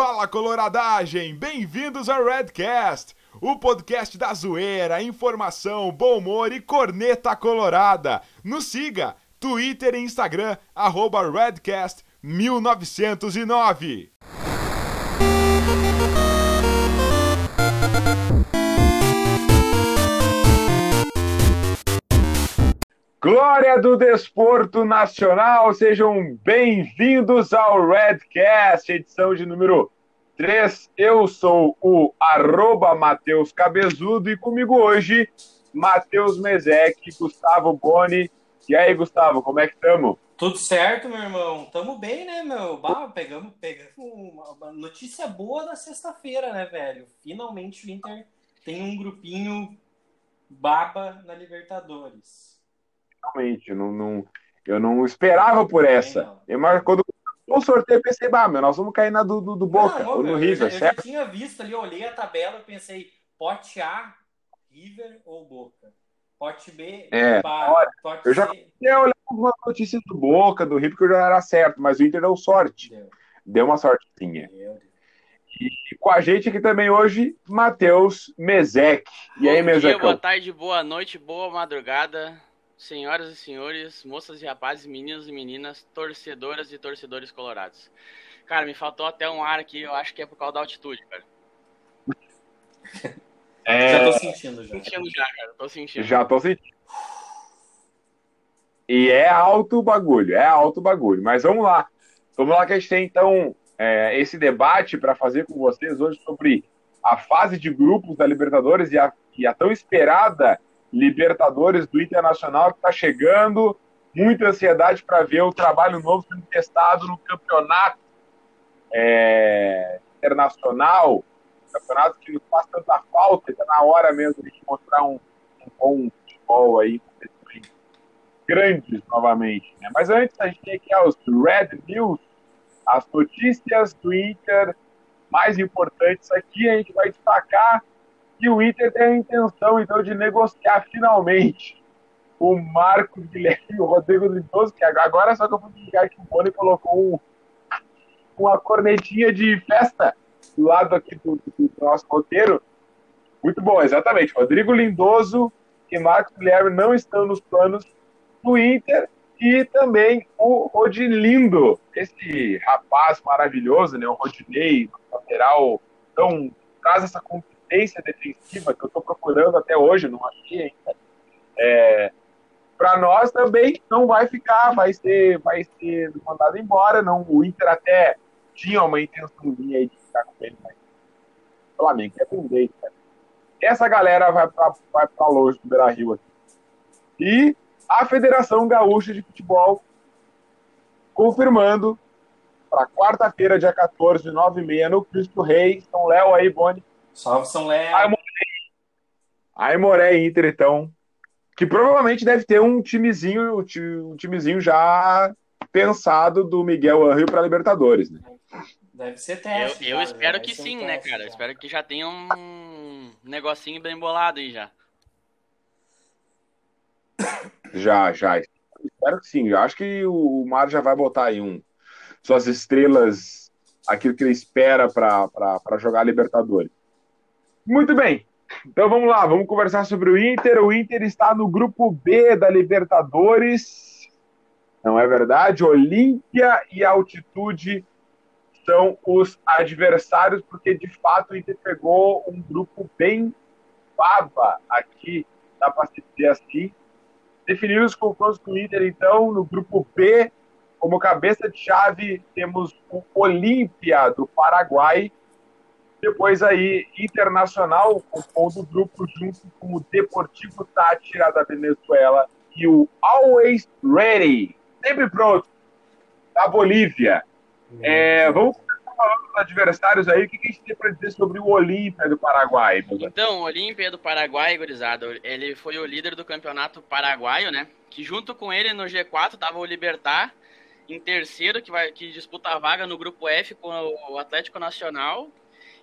Fala coloradagem, bem-vindos ao Redcast, o podcast da zoeira, informação, bom humor e corneta colorada. Nos siga, Twitter e Instagram, arroba Redcast1909. Glória do Desporto Nacional, sejam bem-vindos ao Redcast, edição de número 3. Eu sou o arroba Matheus Cabezudo e comigo hoje, Matheus Mezek, Gustavo Boni. E aí, Gustavo, como é que estamos? Tudo certo, meu irmão. Tamo bem, né, meu? Bah, pegamos, pegamos uma notícia boa na sexta-feira, né, velho? Finalmente o Inter tem um grupinho baba na Libertadores realmente. Não, não, eu não esperava por essa. Eu, mas quando o sorteio, eu pensei, bah, meu, nós vamos cair na do, do, do Boca, não, ou no River, eu, certo? Eu tinha visto ali, eu olhei a tabela e pensei, pote A, River ou Boca? Pote B, é, olha, pote eu já comecei a olhar algumas notícias do Boca, do River, que eu já era certo, mas o Inter deu sorte. Deu, deu uma sortezinha. Deu. E com a gente aqui também hoje, Matheus Mezek. E aí, Mezek? Boa tarde, boa noite, boa madrugada. Senhoras e senhores, moças e rapazes, meninos e meninas, torcedoras e torcedores colorados. Cara, me faltou até um ar aqui, eu acho que é por causa da altitude, cara. É... Já tô sentindo já. Sentindo já, cara. Tô sentindo. Já tô sentindo. E é alto o bagulho, é alto o bagulho. Mas vamos lá. Vamos lá que a gente tem, então, é, esse debate para fazer com vocês hoje sobre a fase de grupos da Libertadores e a, e a tão esperada Libertadores do Internacional que está chegando. Muita ansiedade para ver o trabalho novo sendo testado no campeonato é, internacional. Campeonato que nos faz tanta falta, está na hora mesmo de mostrar um, um bom futebol aí, grandes novamente. Né? Mas antes, a gente tem aqui os Red News, as notícias do Inter mais importantes aqui. A gente vai destacar e o Inter tem a intenção, então, de negociar finalmente o Marcos Guilherme e o Rodrigo Lindoso, que agora só que eu fui ligar que o Boni colocou um, uma cornetinha de festa do lado aqui do, do, nosso roteiro. Muito bom, exatamente. Rodrigo Lindoso e Marcos Guilherme não estão nos planos do Inter e também o Rodilindo, esse rapaz maravilhoso, né, o Rodinei, lateral, tão traz essa consistência defensiva que eu estou procurando até hoje, não achei ainda. É, para nós também não vai ficar, vai ser, vai ser mandado embora. Não, o Inter até tinha uma intençãozinha aí de ficar com ele, mas o Flamengo quer vender. Cara. Essa galera vai para vai longe do Beira Rio aqui. E a Federação Gaúcha de Futebol confirmando para quarta-feira, dia 14, 9h30, no Cristo Rei, São Léo aí, Boni, Salve São Léo. Aimoré Inter, então. Que provavelmente deve ter um timezinho, um timezinho já pensado do Miguel Angel para Libertadores, né? Deve ser teste. Eu, eu espero que sim, um né, cara? Já. Espero que já tenha um negocinho bem bolado aí já. Já, já. Espero que sim. Eu acho que o Mar já vai botar aí um suas estrelas, aquilo que ele espera para jogar Libertadores. Muito bem. Então vamos lá, vamos conversar sobre o Inter. O Inter está no grupo B da Libertadores. Não é verdade? Olímpia e Altitude são os adversários, porque de fato o Inter pegou um grupo bem baba aqui, para se dizer assim. Definiu os confrontos com o Inter, então, no grupo B, como cabeça de chave, temos o Olímpia do Paraguai depois aí, Internacional, compondo o grupo junto com o Deportivo Tátira da Venezuela e o Always Ready, sempre pronto, da Bolívia. É, vamos falando dos adversários aí, o que, a gente tem para dizer sobre o Olímpia do Paraguai? Então, o Olímpia do Paraguai, gurizada, ele foi o líder do campeonato paraguaio, né? Que junto com ele no G4 tava o Libertar, em terceiro, que, vai, que disputa a vaga no grupo F com o Atlético Nacional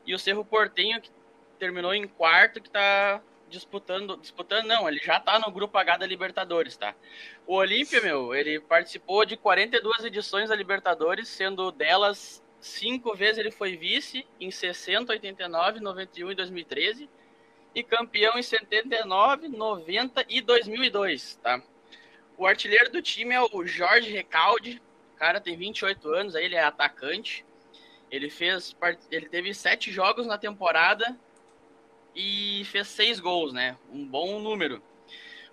e o Cerro Portenho, que terminou em quarto, que está disputando, disputando não, ele já está no grupo H da Libertadores, tá? O Olímpia, meu, ele participou de 42 edições da Libertadores, sendo delas cinco vezes ele foi vice em 60, 89, 91 e 2013 e campeão em 79, 90 e 2002, tá? O artilheiro do time é o Jorge Recalde, cara tem 28 anos, aí ele é atacante. Ele fez, ele teve sete jogos na temporada e fez seis gols, né? Um bom número.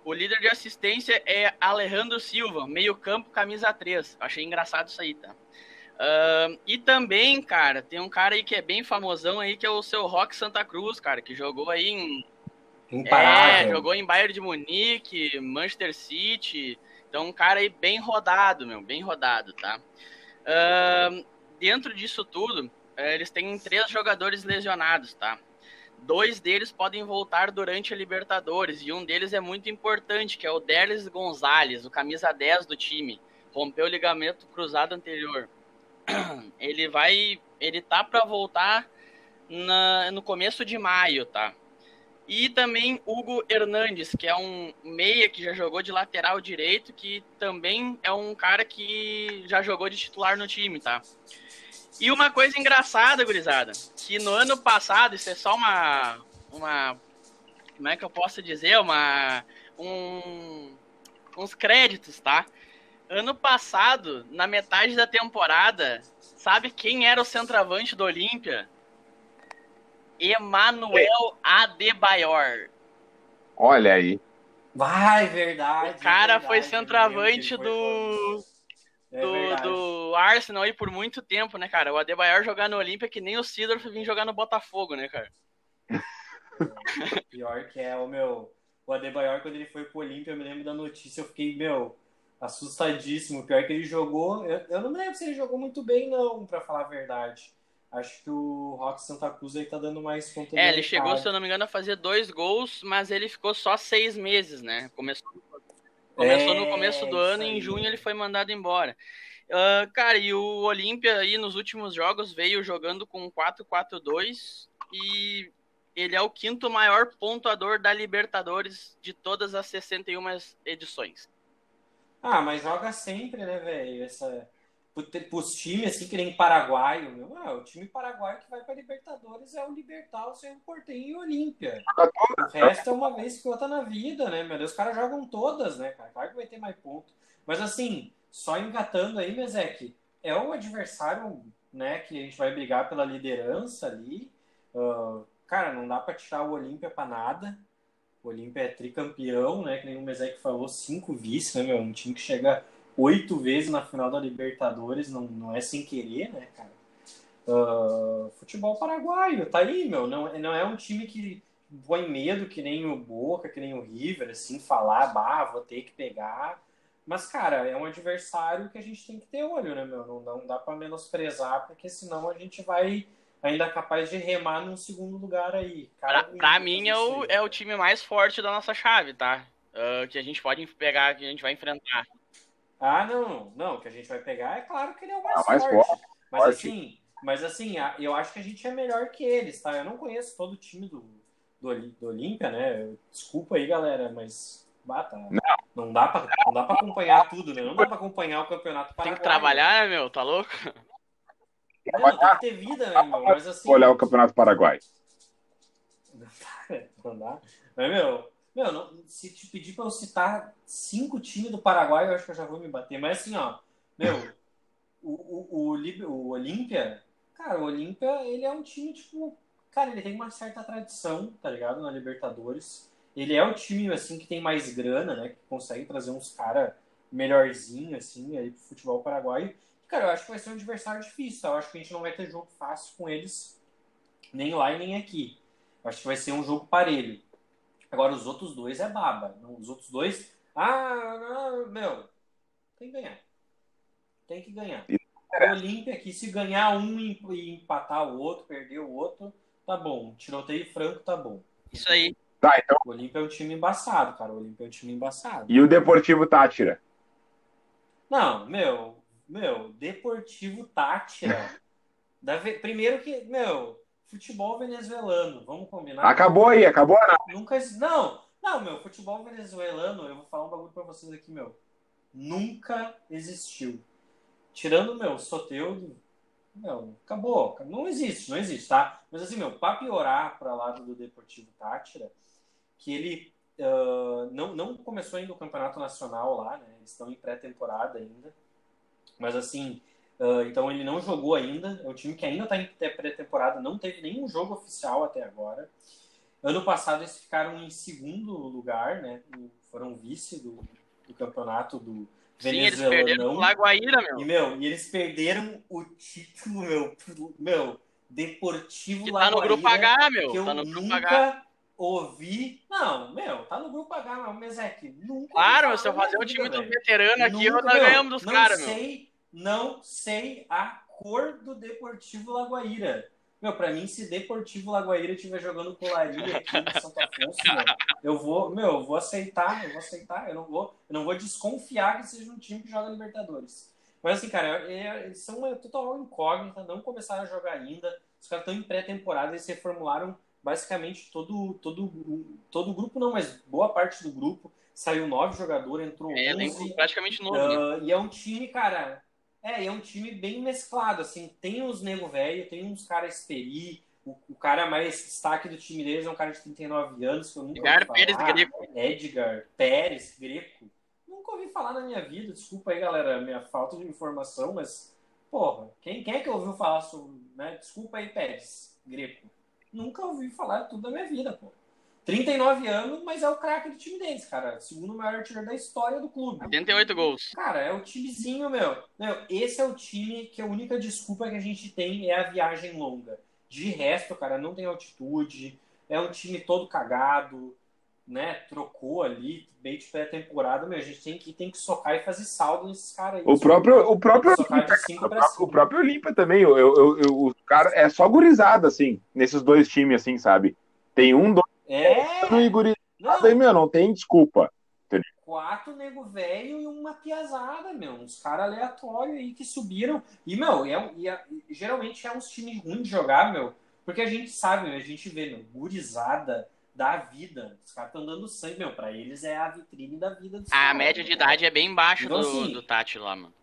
O líder de assistência é Alejandro Silva, meio-campo, camisa 3. Achei engraçado isso aí, tá? Uh, e também, cara, tem um cara aí que é bem famosão aí, que é o seu Rock Santa Cruz, cara, que jogou aí em. Imparável. É, jogou em Bayern de Munique, Manchester City. Então, um cara aí bem rodado, meu, bem rodado, tá? Uh, dentro disso tudo, eh, eles têm três jogadores lesionados, tá? Dois deles podem voltar durante a Libertadores e um deles é muito importante, que é o Derlis Gonzalez, o camisa 10 do time. Rompeu o ligamento cruzado anterior. Ele vai, ele tá para voltar na, no começo de maio, tá? E também Hugo Hernandes, que é um meia que já jogou de lateral direito, que também é um cara que já jogou de titular no time, tá? E uma coisa engraçada, gurizada, que no ano passado, isso é só uma. uma como é que eu posso dizer? Uma. Um, uns créditos, tá? Ano passado, na metade da temporada, sabe quem era o centroavante do Olímpia? Emanuel Adebayor. Olha aí. Vai, verdade. O cara verdade, foi centroavante do do, verdade. do Arsenal aí por muito tempo, né, cara? O Adebayor jogar no Olímpia que nem o Sidorf vir jogar no Botafogo, né, cara? Pior que é o meu. O Adebayor, quando ele foi pro Olímpia, eu me lembro da notícia, eu fiquei, meu, assustadíssimo. Pior que ele jogou. Eu, eu não me lembro se ele jogou muito bem, não, pra falar a verdade. Acho que o Rock Santa Cruz aí tá dando mais conta É, ele chegou, se eu não me engano, a fazer dois gols, mas ele ficou só seis meses, né? Começou, começou no É, começo do ano e em junho ele foi mandado embora. Ah, cara, e o Olímpia aí nos últimos jogos veio jogando com 4-4-2 e ele é o quinto maior pontuador da Libertadores de todas as 61 edições. Ah, mas joga sempre, né, velho? Essa. Pro- Pros times assim, que nem paraguaio, meu. Ah, o time paraguaio que vai pra Libertadores é o Libertar, o Cerro Porteño e o Olímpia. O resto é uma vez que outra na vida, né, meu Deus? Os caras jogam todas, né, cara? Claro que vai ter mais ponto. Mas assim, só engatando aí, Mezek, é o adversário, né, que a gente vai brigar pela liderança ali. Ah, cara, não dá pra tirar o Olímpia pra nada. O Olímpia é tricampeão, né? Que nem o Mezek falou, cinco vice, né, meu? Um time que chega oito vezes na final da Libertadores, não, não é sem querer, né, cara? Ah, futebol paraguaio, tá aí, meu. Não, não é um time que põe medo que nem o Boca, que nem o River, assim, falar, bah, vou ter que pegar. Mas, cara, é um adversário que a gente tem que ter olho, né, meu? Não, não dá pra menosprezar, porque senão a gente vai ainda capaz de remar num segundo lugar aí. Cara, Pra, pra mim é o, é o time mais forte da nossa chave, tá? Ah, que a gente pode pegar, que a gente vai enfrentar. Ah, não, não, o que a gente vai pegar é claro que ele é o mais, Ah, mais forte. forte, Mas forte. assim, mas assim, eu acho que a gente é melhor que eles, tá? Eu não conheço todo o time do, do, do Olímpia, né? Desculpa aí, galera, mas bata. Não. dá pra, não dá pra acompanhar tudo, né? Não dá pra acompanhar o campeonato Tem paraguaio. que trabalhar, né, meu? Tá louco? Não, tem que ter vida, né, irmão? Mas assim. Olhar o Campeonato Paraguai. Não dá, não dá. Mas, meu, meu não- se te pedir pra eu citar cinco times do Paraguai, eu acho que eu já vou me bater. Mas assim, ó, meu, o, o, o, o Olímpia, cara, o Olímpia, ele é um time, tipo, cara, ele tem uma certa tradição, tá ligado? Na Libertadores. Ele é o time, assim, que tem mais grana, né? Que consegue trazer uns caras melhorzinho, assim, aí pro futebol paraguaio. Cara, eu acho que vai ser um adversário difícil, tá? Eu acho que a gente não vai ter jogo fácil com eles, nem lá e nem aqui. Eu acho que vai ser um jogo parelho. Agora, os outros dois é baba. Os outros dois. Ah, não, meu. Tem que ganhar. Tem que ganhar. O Olímpia aqui, se ganhar um e empatar o outro, perder o outro, tá bom. Tiroteio franco, tá bom. Isso aí. Tá, então. O Olímpia é um time embaçado, cara. O Olímpia é um time embaçado. E o Deportivo Tátira? Não, meu, meu, Deportivo Tátira. Da Primeiro que, meu, futebol venezuelano, vamos combinar? Acabou aí, acabou a Nunca. Não, não, meu, futebol venezuelano, eu vou falar um bagulho pra vocês aqui, meu. Nunca existiu. Tirando, meu, Soteudo, Não, acabou. Não existe, não existe, tá? Mas assim, meu, para piorar para lado do Deportivo Tátira, que ele uh, não, não começou ainda o campeonato nacional lá, né? Eles estão em pré-temporada ainda. Mas assim, uh, então ele não jogou ainda. É um time que ainda está em pré-temporada, não teve nenhum jogo oficial até agora. Ano passado eles ficaram em segundo lugar, né? Foram vice do, do campeonato do Sim, eles perderam o Lagoaíra, meu. E, meu. E eles perderam o título, meu. Meu, Deportivo que tá no grupo H, meu. Que eu tá no grupo nunca H. ouvi. Não, meu, tá no grupo H, mas é que nunca. Claro, se eu fazer um time do veterano aqui, nunca, nós ganhamos dos caras, meu. Sei, não sei a cor do Deportivo Lagoaíra. Meu, pra mim, se Deportivo Lagoaíra estiver jogando colaria aqui em Santo Afonso, meu, eu vou, meu, eu vou aceitar, eu vou aceitar, eu não vou, eu não vou desconfiar que seja um time que joga Libertadores. Mas assim, cara, é, eles são uma total incógnita, não começaram a jogar ainda. Os caras estão em pré-temporada, eles reformularam basicamente todo, todo, todo o grupo, não, mas boa parte do grupo. Saiu nove jogadores, entrou é, 11. praticamente novo. Uh, né? E é um time, cara, é, é um time bem mesclado, assim, tem uns nego velho, tem uns caras experi, o, o, cara mais destaque do time deles é um cara de 39 anos, que eu nunca Edgar ouvi falar. Pérez Greco. Edgar Pérez Greco. Nunca ouvi falar na minha vida, desculpa aí, galera, minha falta de informação, mas, porra, quem, quem é que ouviu falar sobre, né? Desculpa aí, Pérez Greco. Nunca ouvi falar tudo da minha vida, pô. 39 anos, mas é o craque do time deles, cara. Segundo maior artilheiro da história do clube. 88 gols. Cara, é o timezinho, meu. meu. Esse é o time que a única desculpa que a gente tem é a viagem longa. De resto, cara, não tem altitude. É um time todo cagado, né? Trocou ali, bem de pré-temporada, meu. A gente tem que, tem que socar e fazer saldo nesses caras aí. O próprio, o próprio, Olimpa, o próprio Olimpa também. Eu, eu, eu, o cara é só gurizada, assim, nesses dois times, assim, sabe? Tem um, dois é. No Iguri... Não. Aí, meu, não tem desculpa. Quatro nego velho e uma piazada, meu. Uns caras aleatórios aí que subiram. E, meu, é, é, geralmente é uns times ruins de jogar, meu. Porque a gente sabe, meu, a gente vê, meu, gurizada da vida. Os caras estão dando sangue, meu. Pra eles é a vitrine da vida dos A caras, média de idade é bem baixa então, do, assim, do Tati lá, mano.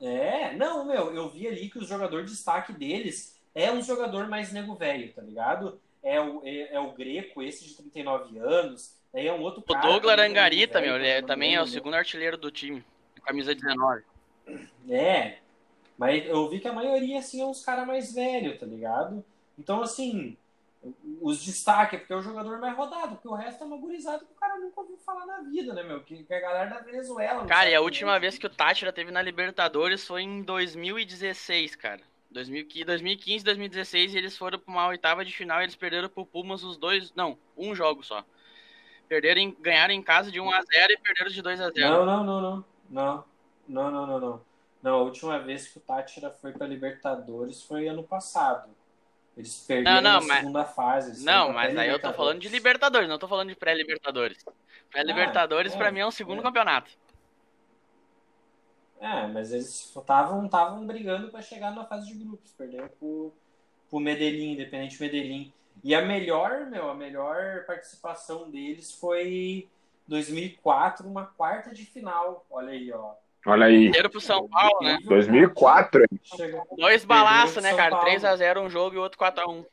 É, não, meu, eu vi ali que o jogador de destaque deles é um jogador mais nego velho, tá ligado? É o, é, é o Greco, esse de 39 anos. Aí é um outro O Douglas Arangarita, meu, ele é, também é o segundo artilheiro do time, camisa 19. É, mas eu vi que a maioria, assim, é uns caras mais velhos, tá ligado? Então, assim, os destaques, porque é o jogador mais rodado, porque o resto é uma gurizada que o cara nunca ouviu falar na vida, né, meu? Que, que é a galera da Venezuela. Cara, e a última vez que o Tátira teve na Libertadores foi em 2016, cara. 2015, 2016 eles foram para uma oitava de final e eles perderam pro Pumas os dois, não, um jogo só. Perderam, em, ganharam em casa de 1 a 0 e perderam de 2 a 0. Não, não, não, não. Não. Não, não, não, não. Não, a última vez que o Tátira foi para Libertadores foi ano passado. Eles perderam não, não, na mas... segunda fase. Não, mas aí eu tô falando de Libertadores, não tô falando de pré-Libertadores. Pré-Libertadores ah, é, para mim é um segundo é. campeonato. É, mas eles estavam brigando para chegar na fase de grupos, perderam pro, pro Medellín, Independente Medellín. E a melhor, meu, a melhor participação deles foi 2004, uma quarta de final. Olha aí, ó. Olha aí. Perderam pro São Paulo, né? 2004. Chega... Dois balaços, né, cara? 3x0 um jogo e outro 4x1.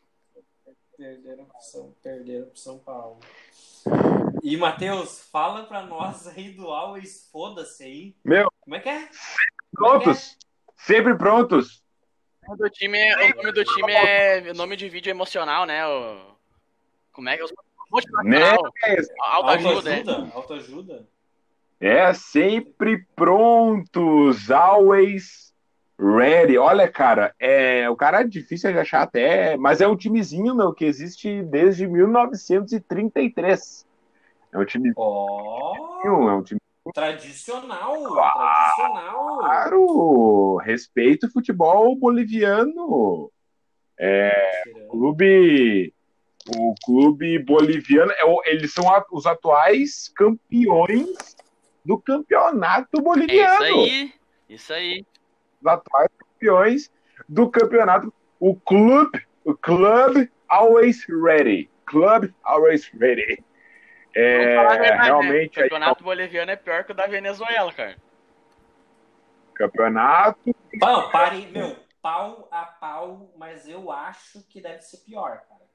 Perderam pro São, perderam pro São Paulo. E, Matheus, fala pra nós aí do Always Foda-se aí. Meu. Como é que é? Prontos. É Sempre prontos. O nome do time é, o nome do time é. O nome de vídeo é emocional, né? O, como é que é? Né? Autoajuda. Autoajuda? Autoajuda? É, sempre prontos. Always ready. Olha, cara, é, o cara é difícil de achar até, mas é um timezinho, meu, que existe desde 1933. É um time. Oh, é um time. Tradicional! Claro, tradicional! Claro! Respeito o futebol boliviano. É, o clube. O clube boliviano. É, eles são os atuais campeões do campeonato boliviano. É isso aí. Isso aí. Os atuais campeões do campeonato. O clube. O club always ready. Club always ready. É, verdade, né? realmente. Né? O campeonato aí, boliviano é pior que o da Venezuela, cara. campeonato. Bom, pare, meu, pau a pau, mas eu acho que deve ser pior, cara.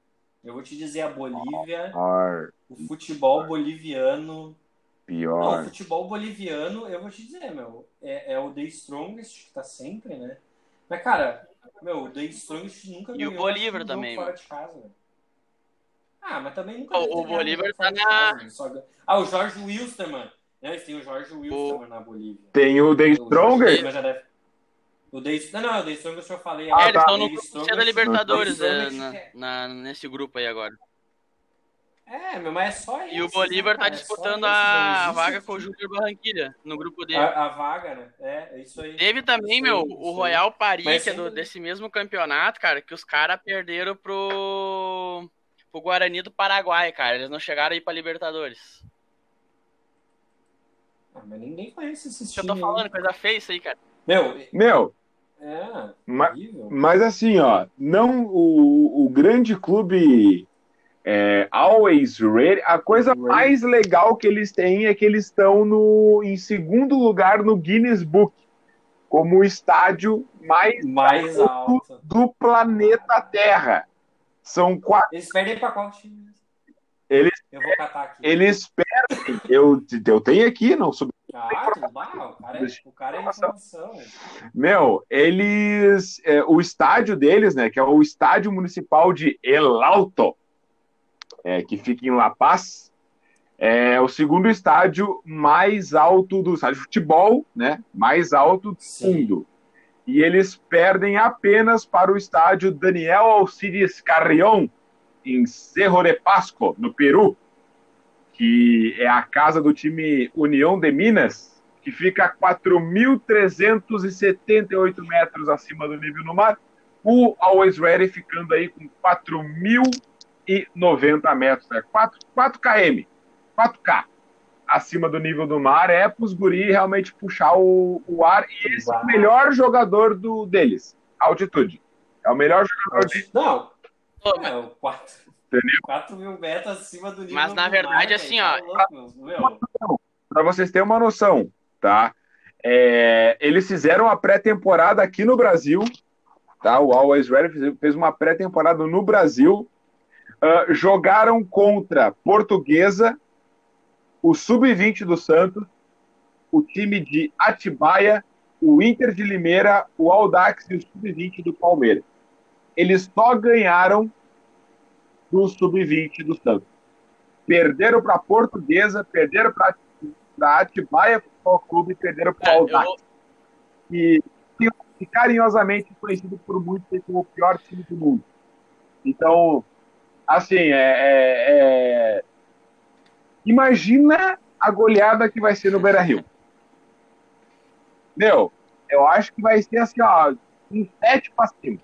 Eu vou te dizer, a Bolívia, Pior. o futebol boliviano. Não, Pior. o futebol boliviano, eu vou te dizer, meu, é, é o The Strongest que tá sempre, né? Mas, cara, meu, o The Strongest nunca E o ganhou Bolívar também, fora de casa, velho. Ah, mas também nunca O- o ganhado Bolívar tá de na- só Ah, o Jorge Wilstermann. Né? Eles têm o Jorge Wilstermann na Bolívia. Tem o The O Jorge Stronger. Já deve- O The... Não, não, o The Strongest eu falei. Ah, É, eles tá. estão no Strongest- da Libertadores, é, na, é- na- nesse grupo aí agora. É, meu, mas é só E o Bolívar né, tá? É disputando não a existe vaga com o. Júnior Barranquilha no grupo dele. A, a vaga, né? É, é isso aí. Teve também, Isso meu, o isso. Royal Paris, que é do- desse mesmo campeonato, cara, que os caras perderam pro, pro Guarani do Paraguai, cara. Eles não chegaram aí pra Libertadores. Ah, mas ninguém conhece esses Isso eu tô falando, coisa feia isso aí, cara. Meu, Meu, é, ma- horrível. mas assim, ó, não o, o grande clube é, Always Ready, a coisa Ready. mais legal que eles têm é que eles estão no, em segundo lugar no Guinness Book, como o estádio mais Mais alto. do planeta Terra. São quatro. Eles perdem time? Eles- Eu vou catar aqui. Eles perdem. Eu, eu tenho aqui, não sou Ah. O cara é, o cara é informação. Meu, eles. é, o estádio deles, né? Que é o estádio municipal de El Alto, é, que fica em La Paz, é o segundo estádio mais alto do estádio de futebol, né? Mais alto do Sim. mundo. E eles perdem apenas para o estádio Daniel Alcides Carrión, em Cerro de Pasco, no Peru, que é a casa do time União de Minas, que fica a 4.378 metros acima do nível do mar. O Always Ready ficando aí com 4.090 metros, né? 4, 4 km, 4K acima do nível do mar. É para os guri realmente puxar o, o ar. E esse é o melhor jogador do, deles, altitude. É o melhor jogador deles. Não, é o 4. Entendeu? 4 mil metros acima do nível Mas, na do verdade, mar, assim, ó, tá. Meu, Para vocês terem uma noção, tá? É, eles fizeram a pré-temporada aqui no Brasil, tá? O Always Ready fez- uma pré-temporada no Brasil. Ah, jogaram contra Portuguesa, o Sub-20 do Santos, o time de Atibaia, o Inter de Limeira, o Audax e o Sub-20 do Palmeiras. Eles só ganharam do Sub-20 do Santos. Perderam para Portuguesa, perderam para Atibaia Futebol Clube e perderam para o eu, que, que carinhosamente conhecido por muitos como o pior time do mundo. Então, assim, é, é- é- imagina a goleada que vai ser no Beira Rio. Meu, eu acho que vai ser assim, ó, um sete pra cima.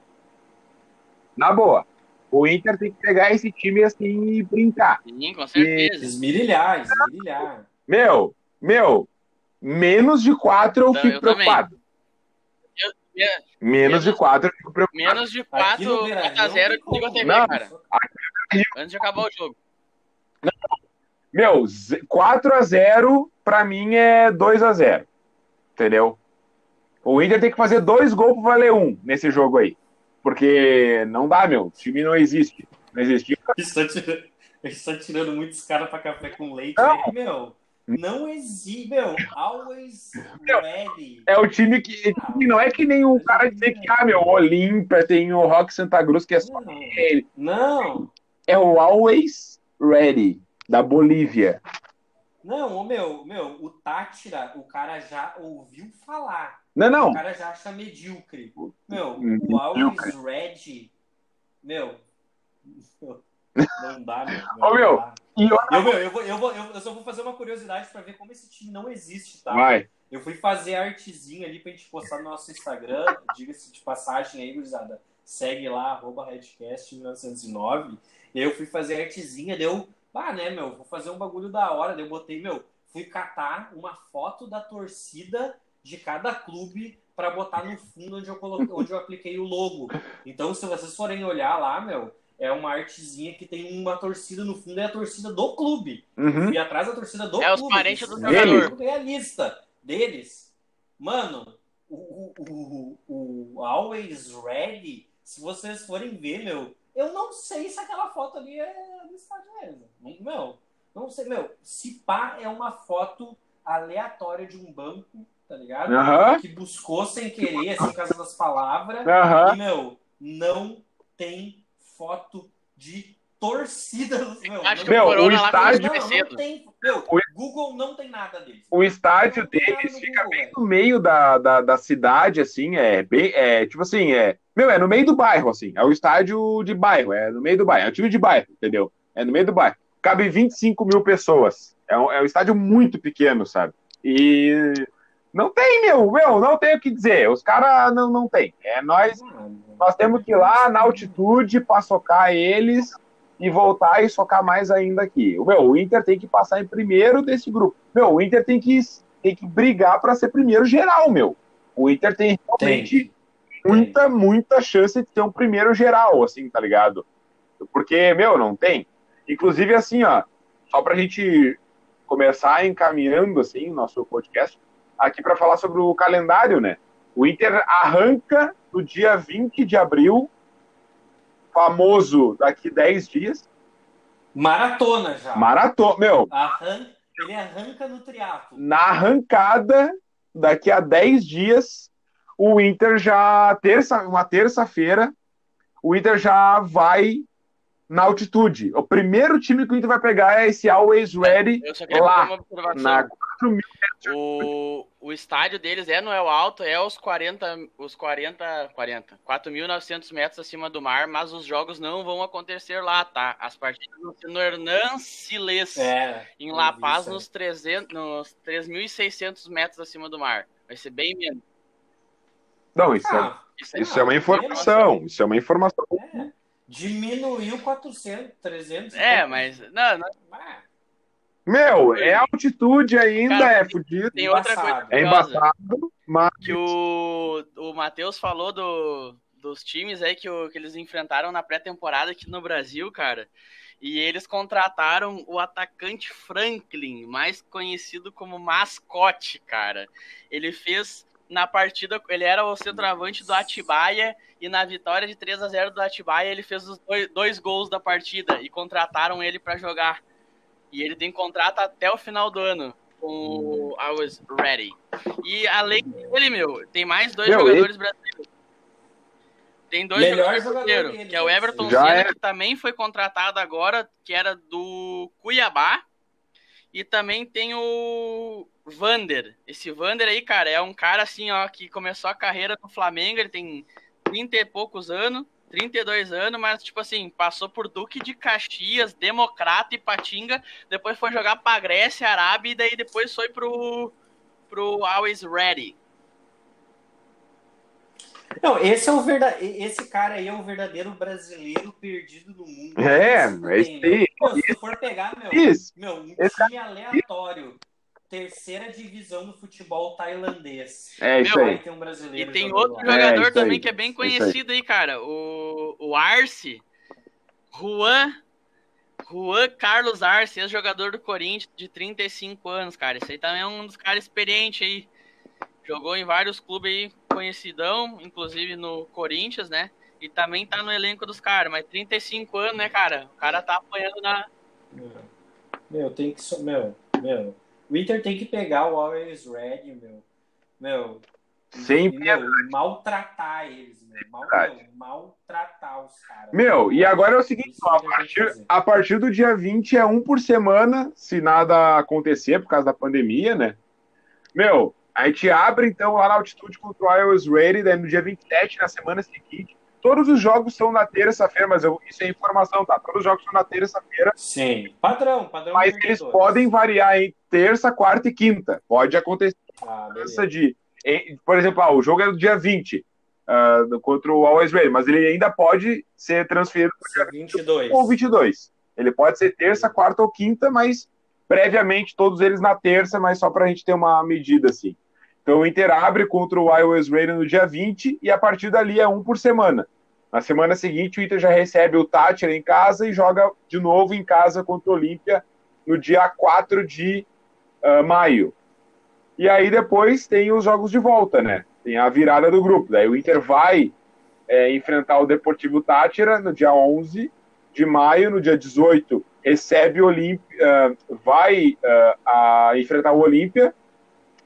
Na boa. O Inter tem que pegar esse time assim e brincar. sim, com certeza. esmirilhar, esmirilhar. Meu, meu, menos de quatro eu Não, fico eu preocupado. Me- Menos de quatro eu fico preocupado. Menos de Aqui 4, no Beira-Rio 4 a 0 não tem liga a como. TV, Não. cara. Antes de acabar o jogo. Meu, z- 4 a 0 pra mim é 2 a 0 Entendeu? O Inter tem que fazer dois gols pra valer um nesse jogo aí. Porque não dá, meu. O time não existe. Não existe. Está tirando, está tirando muitos caras pra café com leite. Não. aí, meu, não existe, meu. Always Meu, ready. É o time que. que não é que nem o cara dizer que, ah, meu, Olímpia tem o Rock Santa Cruz, que é só Não, ele. não, É o Always Ready, da Bolívia. não, meu, meu, o Tátira, o cara já ouviu falar. Não, O não. cara já acha medíocre. Meu, Medíocre. o Always Red, meu, não dá, meu. Ô, não meu, dá. Eu... Eu, meu, eu, vou, eu, vou, eu, só vou fazer uma curiosidade pra ver como esse time não existe, tá? Vai. Eu fui fazer artezinha ali pra gente postar no nosso Instagram, diga-se de passagem aí, gurizada. Segue lá, arroba Redcast1909. E aí eu fui fazer artezinha, deu. Ah, né, meu? Vou fazer um bagulho da hora. Daí eu botei, meu, fui catar uma foto da torcida de cada clube pra botar no fundo onde eu, coloquei, onde eu apliquei o logo. Então, se vocês forem olhar lá, meu, é uma artezinha que tem uma torcida no fundo, é a torcida do clube. Uhum. E atrás da torcida do É os clube. parentes do jogador. É a lista deles. Mano, o, o, o Always Ready, se vocês forem ver, meu, eu não sei se aquela foto ali é do estádio mesmo. Meu, não sei, meu, se pá é uma foto aleatória de um banco, tá ligado? Aham. Que buscou sem querer, assim, por causa das palavras. Aham. E, meu, não tem foto de torcida. Meu, Acho que Meu, o Corona o lá estádio- não, não tem. Meu, O- Google não tem nada deles. O estádio Não deles fica Google, bem no meio da, da, da cidade, assim, é bem, é, tipo assim, é, meu, é no meio do bairro, assim, é o estádio de bairro, é no meio do bairro, é o time de bairro, entendeu? É no meio do bairro. Cabe 25 mil pessoas, é um, é um estádio muito pequeno, sabe? E não tem, meu, meu, não tem o que dizer, os caras não, não tem, é nós, nós temos que ir lá na altitude pra socar eles e voltar e socar mais ainda aqui. O meu, o Inter tem que passar em primeiro desse grupo. Meu, o Inter tem que, tem que brigar para ser primeiro geral, meu. O Inter tem realmente muita, muita chance de ter um primeiro geral, assim, tá ligado? Porque, meu, não tem. Inclusive, assim, ó, só pra gente começar encaminhando, assim, o nosso podcast, aqui para falar sobre o calendário, né? O Inter arranca no dia 20 de abril, famoso daqui 10 dias, Maratona já. maratona. Meu, Arran... Ele arranca no triatlo. na arrancada, daqui a 10 dias, o Inter já, terça, uma terça-feira, o Inter já vai na altitude. O primeiro time que o Inter vai pegar é esse Always Ready Eu só queria Lá, uma observação. na 4 mil. O, o estádio deles é no El Alto, é os 40, os 40, 40, 4.900 metros acima do mar, mas os jogos não vão acontecer lá, tá? As partidas vão ser no Hernan Siles, É. em La Paz, nos, 300, nos 3.600 metros acima do mar. Vai ser bem menos. Não, isso, é, Ah, Isso é, isso é uma informação. Isso é uma informação. é. Diminuiu 400, 300. é, mas não, não, Ah, Meu, é altitude ainda, Cara, é fudido. tem outra coisa Embaçado. É embaçado, mas que o, o Matheus falou do, dos times aí que, o, que eles enfrentaram na pré-temporada aqui no Brasil, cara. E eles contrataram o atacante Franklin, mais conhecido como mascote, cara. Ele fez na partida, ele era o centroavante do Atibaia e na vitória de 3 a 0 do Atibaia ele fez os dois, dois gols da partida e contrataram ele para jogar. E ele tem contrato até o final do ano com o I Was Ready. E além dele, meu, tem mais dois Meu, jogadores brasileiros. Tem dois Melhor jogadores jogador brasileiros, que é o deve Everton Senna, é. que também foi contratado agora, que era do Cuiabá. E também tem o Vander. Esse Vander aí, cara, é um cara assim, ó, que começou a carreira no Flamengo, ele tem 30 e poucos anos, 32 anos, mas tipo assim, passou por Duque de Caxias, Democrata e Patinga, depois foi jogar pra Grécia, Arábia e daí depois foi pro pro Always Ready. Não, esse é o verdade... esse cara aí é o verdadeiro brasileiro perdido no mundo. É, é tem, aí. meu. Meu, se for pegar, meu, isso. meu, um Esse time aleatório, terceira divisão do futebol tailandês. É isso Meu, aí. Ter um E brasileiro. tem jogando outro lá. É, jogador isso também aí. que é bem aí. conhecido aí, cara. O, o Arce. Juan. Juan Carlos Arce, ex-jogador do Corinthians, de 35 anos, cara. Esse aí também é um dos caras experientes aí. Jogou em vários clubes aí, conhecidão, inclusive no Corinthians, né? E também tá no elenco dos caras, mas 35 anos, né, cara? O cara tá apanhando na. Meu, meu, tem que. so- Meu, meu. O Inter tem que pegar o Always Red, meu. Meu. Sem e, meu, e maltratar eles, meu. Mal, Verdade. meu, maltratar os caras. Meu, e agora é o seguinte, ó, a partir, a partir do dia 20 é um por semana, se nada acontecer por causa da pandemia, né? Meu, a gente abre então lá na altitude contra o Iowa's Ready, daí no dia 27, na semana seguinte. Todos os jogos são na terça-feira, mas eu- isso é informação, tá? Todos os jogos são na terça-feira, Sim. Padrão, padrão. mas eles podem variar em terça, quarta e quinta. Pode acontecer Ah, de. em- Por exemplo, ah, o jogo é no dia 20 ah, do- contra o Always Ready, mas ele ainda pode ser transferido para o dia 22. ou 22. Ele pode ser terça, quarta ou quinta, mas previamente todos eles na terça, mas só para a gente ter uma medida assim. Então o Inter abre contra o iOS Radio no dia 20 e a partir dali é um por semana. Na semana seguinte o Inter já recebe o Tátira em casa e joga de novo em casa contra o Olímpia no dia 4 de ah, maio. E aí depois tem os jogos de volta, né? tem a virada do grupo. Daí o Inter vai é, enfrentar o Deportivo Tátira no dia 11 de maio, no dia 18 recebe o Olímpia, uh, vai uh, enfrentar o Olímpia,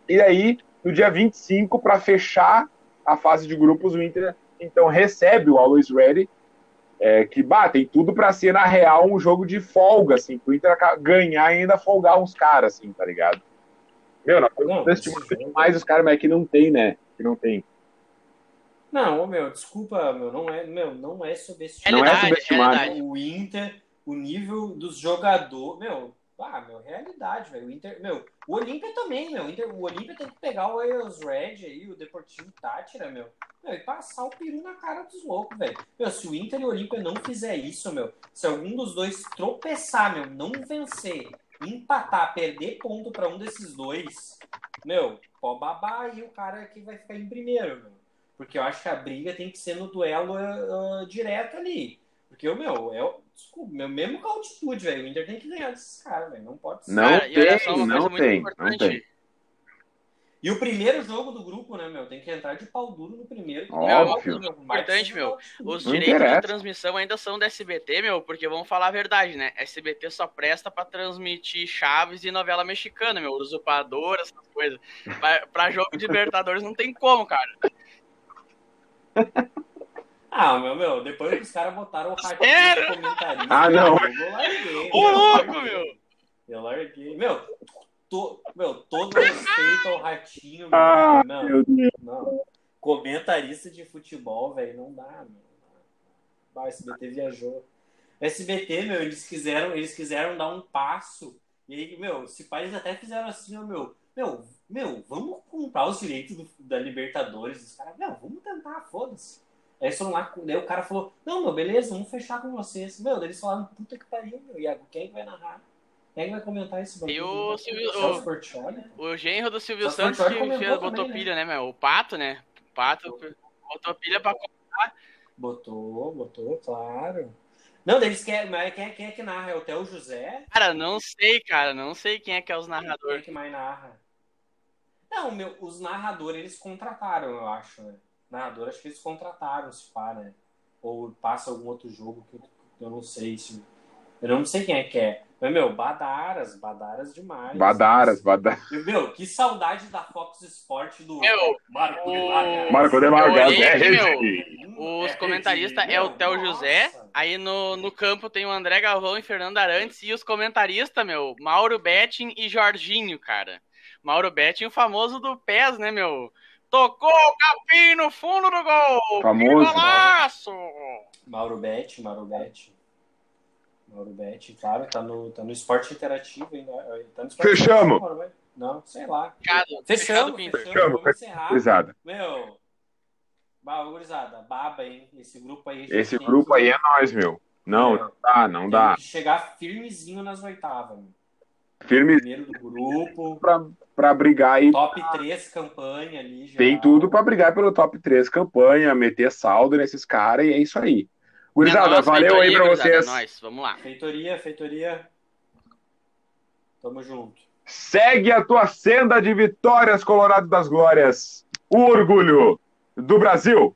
e aí no dia 25, para fechar a fase de grupos, o Inter então recebe o Always Ready, é, que bah, tem tudo para ser, na real, um jogo de folga, assim, o Inter ganhar e ainda folgar uns caras, assim, tá ligado? Meu, na desse tipo, mais os caras, mas é que não tem, né? Que não tem. Não, meu, desculpa, meu, não é, meu, não é subestimar. Não é subestimar. O Inter, o nível dos jogadores, meu, ah, meu, realidade, velho. O Inter, meu, o Olímpia também, meu. O, Inter, o Olímpia tem que pegar o Eos Red aí, o Deportivo Tátira, meu, meu, e passar o peru na cara dos loucos, velho. Meu, se o Inter e o Olímpia não fizer isso, meu, se algum dos dois tropeçar, meu, não vencer, empatar, perder ponto para um desses dois, meu, pode babar aí o cara que vai ficar em primeiro, meu. Porque eu acho que a briga tem que ser no duelo uh, direto ali. Porque meu, é, desculpa, meu, mesmo com a altitude, velho, o Inter tem que ganhar desses caras, velho. Não pode ser. Não cara, tem, não tem, não tem. E o primeiro jogo do grupo, né, meu? Tem que entrar de pau duro no primeiro. Óbvio. Meu, importante, meu. Os não direitos interessa. de transmissão ainda são da SBT, meu, porque vamos falar a verdade, né? SBT só presta para transmitir Chaves e novela mexicana, meu. Usurpador, essas coisas. pra, pra jogo de Libertadores não tem como, cara. Ah, meu, meu, depois que os caras botaram o ratinho de comentarista. Ah, não. Eu larguei. Ô, louco, meu. Eu larguei. Meu, to, meu todo respeito ao ratinho. Ah, não, meu Deus. não. Comentarista de futebol, velho, não dá, meu. Bah, SBT viajou. SBT, meu, eles quiseram, eles quiseram dar um passo. E aí, meu, se pais até fizeram assim, ó, meu, meu, meu, vamos comprar os direitos do, da Libertadores. Os caras, meu, vamos tentar, foda-se. Aí eles foram lá, daí o cara falou, não, meu, beleza, vamos fechar com vocês. Meu, daí eles falaram, puta que pariu, meu, Iago, quem é que vai narrar? Quem é que vai comentar esse bagulho? E o Silvio, o, o genro do Silvio Santos que fez, botou né? pilha, né, meu? O Pato, né? O Pato botou pilha pra comentar. Botou, botou, claro. Não, eles querem, mas quem, é, quem é que narra? É o Theo José? Cara, não sei, cara, não sei quem é que é os narradores. Quem é que mais narra? Não, meu, os narradores eles contrataram, eu acho, né? Narrador, acho que eles contrataram, se pá, né? Ou passa algum outro jogo que eu não sei se. Eu não sei quem é que é. Mas, meu, Badaras, Badaras demais. Badaras, Badaras. Meu, que saudade da Fox Sport do meu, Marco o... Demargas. Marco Demargas, é meu, Os é comentaristas é o Theo José, aí no, no campo tem o André Galvão e Fernando Arantes, e os comentaristas, meu, Mauro Betting e Jorginho, cara. Mauro Betting, o famoso do PES, né, meu? Tocou o capim no fundo do gol! Famoso. Que golaço! Mauro Betting, Mauro Betting. Mauro Betting, claro, tá no, tá no esporte interativo ainda. Tá no esporte Fechamos! Não, sei lá. Fechado, fechamos, fechamos, fechamos. Vamos encerrar. Exato. Meu, gurizada, baba, hein? Esse grupo aí. Esse grupo aí é nós, meu. Não, não dá, não dá. chegar firmezinho nas oitavas, meu. Firme. Primeiro do grupo. Pra, pra brigar aí. Top 3 campanha ali. Já. Tem tudo pra brigar pelo top 3 campanha, meter saldo nesses caras e é isso aí. Gurizada, é valeu aí pra vocês. É nóis. Vamos lá. Feitoria, feitoria. Tamo junto. Segue a tua senda de vitórias, Colorado das Glórias. O orgulho do Brasil.